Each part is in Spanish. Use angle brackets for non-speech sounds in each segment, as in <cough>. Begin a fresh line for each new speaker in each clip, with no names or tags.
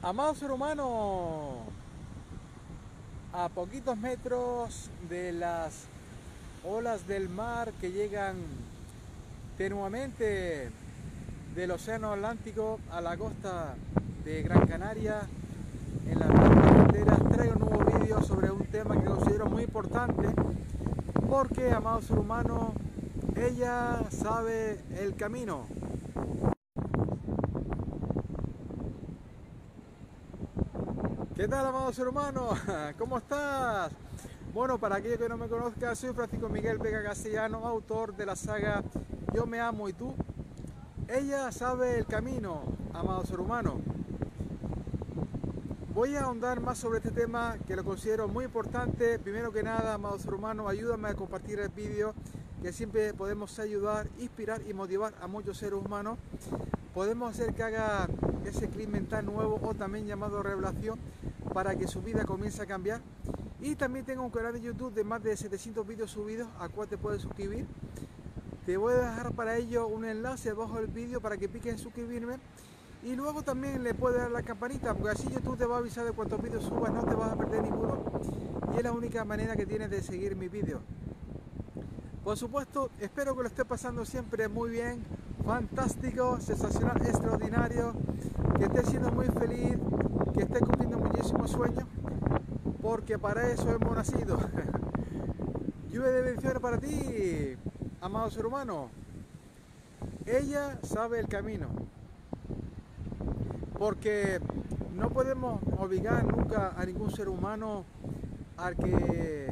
Amado ser humano, a poquitos metros de las olas del mar que llegan tenuamente del Océano Atlántico a la costa de Gran Canaria, en las fronteras, traigo un nuevo vídeo sobre un tema que considero muy importante porque, amado ser humano, ella sabe el camino. ¿Qué tal, amado ser humano? <laughs> ¿Cómo estás? Bueno, para aquellos que no me conozcan, soy Francisco Miguel Vega Castellano, autor de la saga Yo me amo y tú. Ella sabe el camino, amado ser humano. Voy a ahondar más sobre este tema que lo considero muy importante. Primero que nada, amado ser humano, ayúdame a compartir el vídeo, que siempre podemos ayudar, inspirar y motivar a muchos seres humanos. Podemos hacer que haga ese clic mental nuevo o también llamado revelación para que su vida comience a cambiar. Y también tengo un canal de YouTube de más de 700 vídeos subidos a cual te puedes suscribir. Te voy a dejar para ello un enlace abajo del vídeo para que piques en suscribirme. Y luego también le puedes dar la campanita, porque así YouTube te va a avisar de cuántos vídeos subas, no te vas a perder ninguno. Y es la única manera que tienes de seguir mis vídeos. Por supuesto, espero que lo esté pasando siempre muy bien, fantástico, sensacional, extraordinario, que esté siendo muy feliz, que esté cumpliendo muchísimos sueños, porque para eso hemos nacido. <laughs> Lluvia de bendiciones para ti, amado ser humano. Ella sabe el camino, porque no podemos obligar nunca a ningún ser humano a que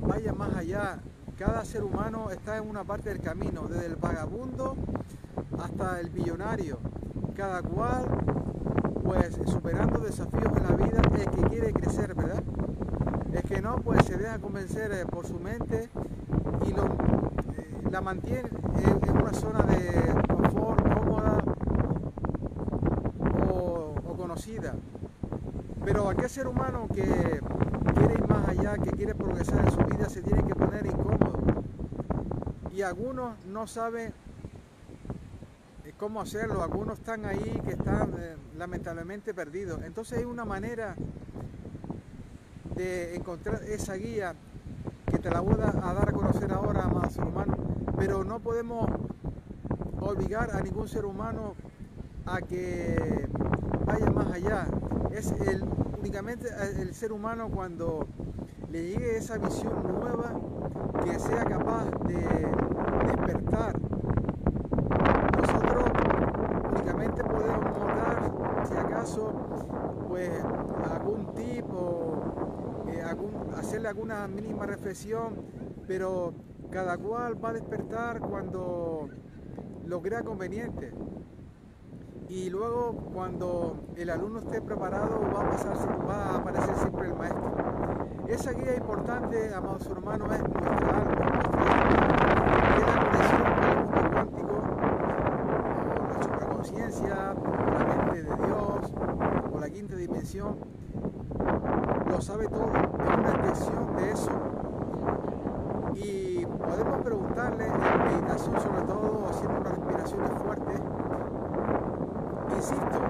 mm, vaya más allá. Cada ser humano está en una parte del camino, desde el vagabundo hasta el millonario. Cada cual pues superando desafíos en la vida, el que quiere crecer, ¿verdad? El que no, pues se deja convencer eh, por su mente y lo, eh, la mantiene en, una zona de confort cómoda o, o conocida. Pero aquel ser humano que quiere ir más allá, que quiere progresar en su vida, se tiene que poner incómodo. Y algunos no saben cómo hacerlo. Algunos están ahí que están eh, lamentablemente perdidos. Entonces hay una manera de encontrar esa guía que te la voy a dar a conocer ahora, amado ser humano. Pero no podemos obligar a ningún ser humano a que vaya más allá. Es el, únicamente el ser humano cuando le llegue esa visión nueva que sea capaz de despertar pues algún tipo, eh, hacerle alguna mínima reflexión, pero cada cual va a despertar cuando lo crea conveniente. Y luego cuando el alumno esté preparado va a, pasar, va a aparecer siempre el maestro. Esa guía importante, amados hermanos, es nuestra alma, nuestra es la conexión con el mundo cuántico, nuestra supraconciencia, la mente de Dios, o la quinta dimensión, lo sabe todo, es una extensión de eso. Y podemos preguntarle en meditación, sobre todo haciendo unas respiraciones fuertes, insisto,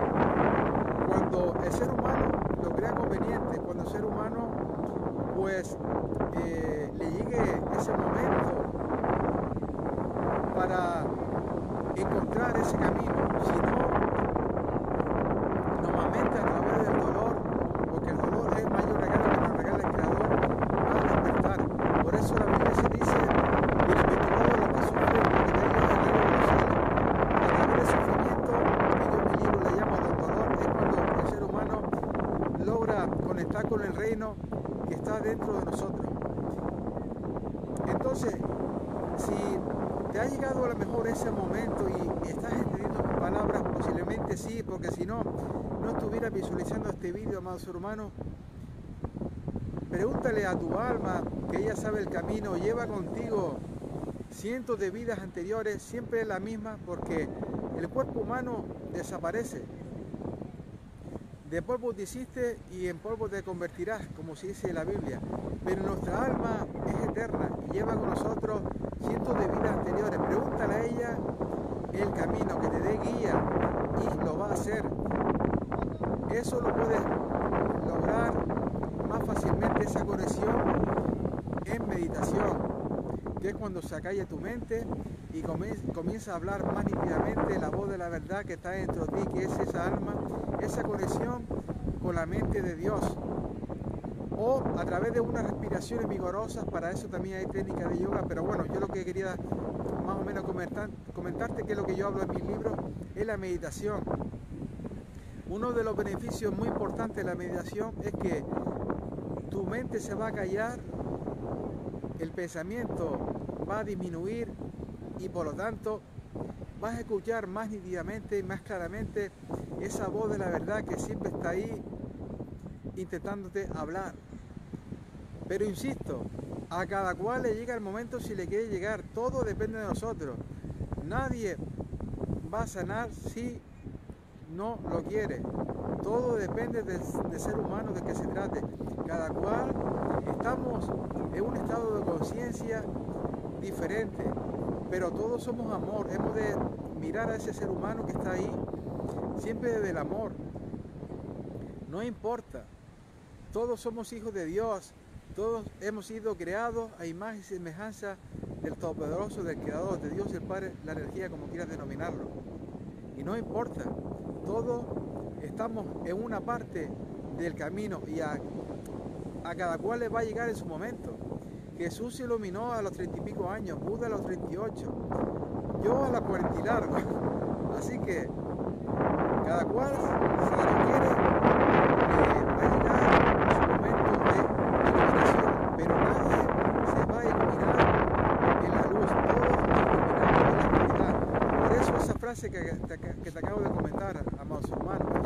cuando el ser humano lo crea conveniente, cuando el ser humano pues eh, le llegue ese momento para encontrar ese camino, si no normalmente a través del dolor, porque el dolor es el mayor regalo que nos regala el Creador, va a despertar. Por eso la Biblia se dice, bienaventurados los que sufren, porque de ellos es el reino de los cielos. A través del sufrimiento, que yo en mi libro le llamo del dolor, es cuando el ser humano logra que está dentro de nosotros. Entonces, si te ha llegado a lo mejor ese momento y estás entendiendo mis palabras, posiblemente sí, porque si no, no estuviera visualizando este vídeo, amado ser humano, pregúntale a tu alma que ella sabe el camino, lleva contigo cientos de vidas anteriores, siempre la misma, porque el cuerpo humano desaparece. De polvo te hiciste y en polvo te convertirás, como se dice en la Biblia. Pero nuestra alma es eterna y lleva con nosotros cientos de vidas anteriores. Pregúntale a ella el camino, que te dé guía y lo va a hacer. eso lo puedes lograr más fácilmente esa conexión en meditación, que es cuando se acalla tu mente y comienza a hablar más nítidamente la voz de la verdad que está dentro de ti, que es esa alma, esa conexión con la mente de Dios. O a través de unas respiraciones vigorosas, para eso también hay técnicas de yoga, pero bueno, yo lo que quería más o menos comentar, comentarte, que es lo que yo hablo en mis libros, es la meditación. Uno de los beneficios muy importantes de la meditación es que tu mente se va a callar, el pensamiento va a disminuir y por lo tanto vas a escuchar más nítidamente y más claramente esa voz de la verdad que siempre está ahí intentándote hablar. Pero insisto, a cada cual le llega el momento si le quiere llegar, todo depende de nosotros. Nadie va a sanar si no lo quiere. Todo depende del ser humano de que se trate. Cada cual estamos en un estado de conciencia diferente, pero todos somos amor. Hemos de mirar a ese ser humano que está ahí siempre desde el amor. No importa. Todos somos hijos de Dios. Todos hemos sido creados a imagen y semejanza del Todopoderoso, del Creador, de Dios el Padre, la energía, como quieras denominarlo. Y no importa. Todos estamos en una parte del camino y a, a cada cual le va a llegar en su momento. Jesús se iluminó a los treinta y pico años, Buda a los 38, yo a la cuarenta y largo. Así que cada cual, si lo quiere, eh, va a llegar su momento de iluminación, pero nadie se va a iluminar en la luz, todos en la oscuridad. Por eso esa frase que te, que te acabo de comentar, amados hermanos,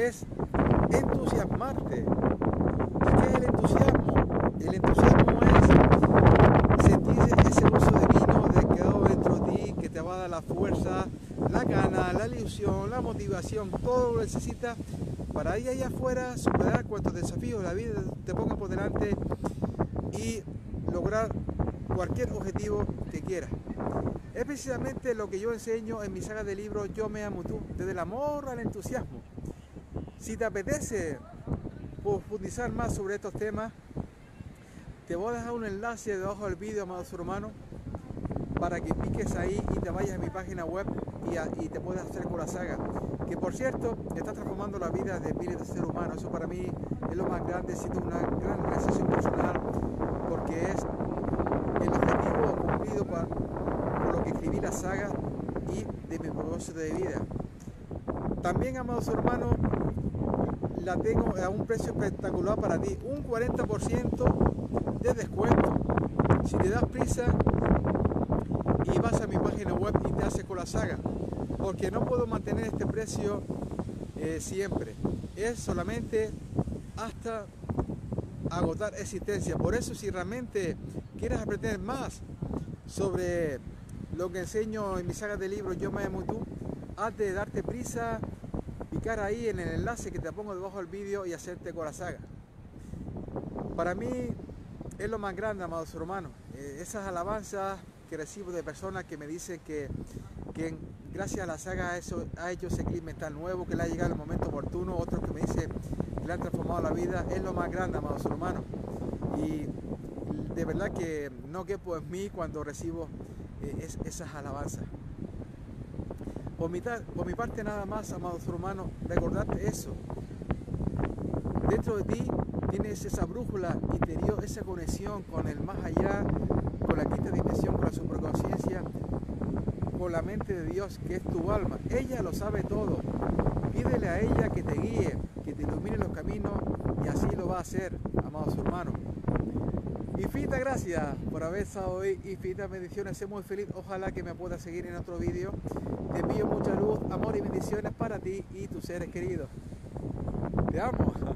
es entusiasmarte. ¿Y qué es el entusiasmo? El entusiasmo es sentir ese uso divino de quedado dentro de ti, que te va a dar la fuerza, la gana, la ilusión, la motivación, todo lo necesitas para ir allá afuera, superar cuantos desafíos la vida te ponga por delante y lograr cualquier objetivo que quieras. Es precisamente lo que yo enseño en mi saga de libros Yo me amo tú, desde el amor al entusiasmo. Si te apetece profundizar más sobre estos temas, te voy a dejar un enlace debajo del vídeo, amados hermanos, para que piques ahí y te vayas a mi página web y, te puedas hacer con la saga. Que por cierto, está transformando la vida de miles de seres humanos. Eso para mí es lo más grande, siento una gran realización personal, porque es el objetivo cumplido por, por lo que escribí la saga y de mi propósito de vida. También, amados hermanos, la tengo a un precio espectacular para ti, un 40% de descuento. Si te das prisa y vas a mi página web y te haces con la saga, porque no puedo mantener este precio eh, siempre, es solamente hasta agotar existencia. Por eso si realmente quieres aprender más sobre lo que enseño en mi saga de libros Yo me amo tú, haz de darte prisa picar ahí en el enlace que te pongo debajo del vídeo y hacerte con la saga. Para mí es lo más grande, amados hermanos. Eh, esas alabanzas que recibo de personas que me dicen que, que gracias a la saga eso, ha hecho ese clima mental nuevo, que le ha llegado el momento oportuno, otros que me dicen que le han transformado la vida, es lo más grande, amados hermanos. Y de verdad que no quepo en mí cuando recibo eh, esas alabanzas. Por mi, por mi parte nada más, amados hermanos, recordarte eso. Dentro de ti tienes esa brújula interior, esa conexión con el más allá, con la quinta dimensión, con la superconciencia, con la mente de Dios, que es tu alma. Ella lo sabe todo. Pídele a ella que te guíe, que te ilumine los caminos y así lo va a hacer, amados hermanos. Infinitas gracias por haber estado hoy, infinitas bendiciones, sé muy feliz, ojalá que me puedas seguir en otro vídeo. Te envío mucha luz, amor y bendiciones para ti y tus seres queridos. Te amo.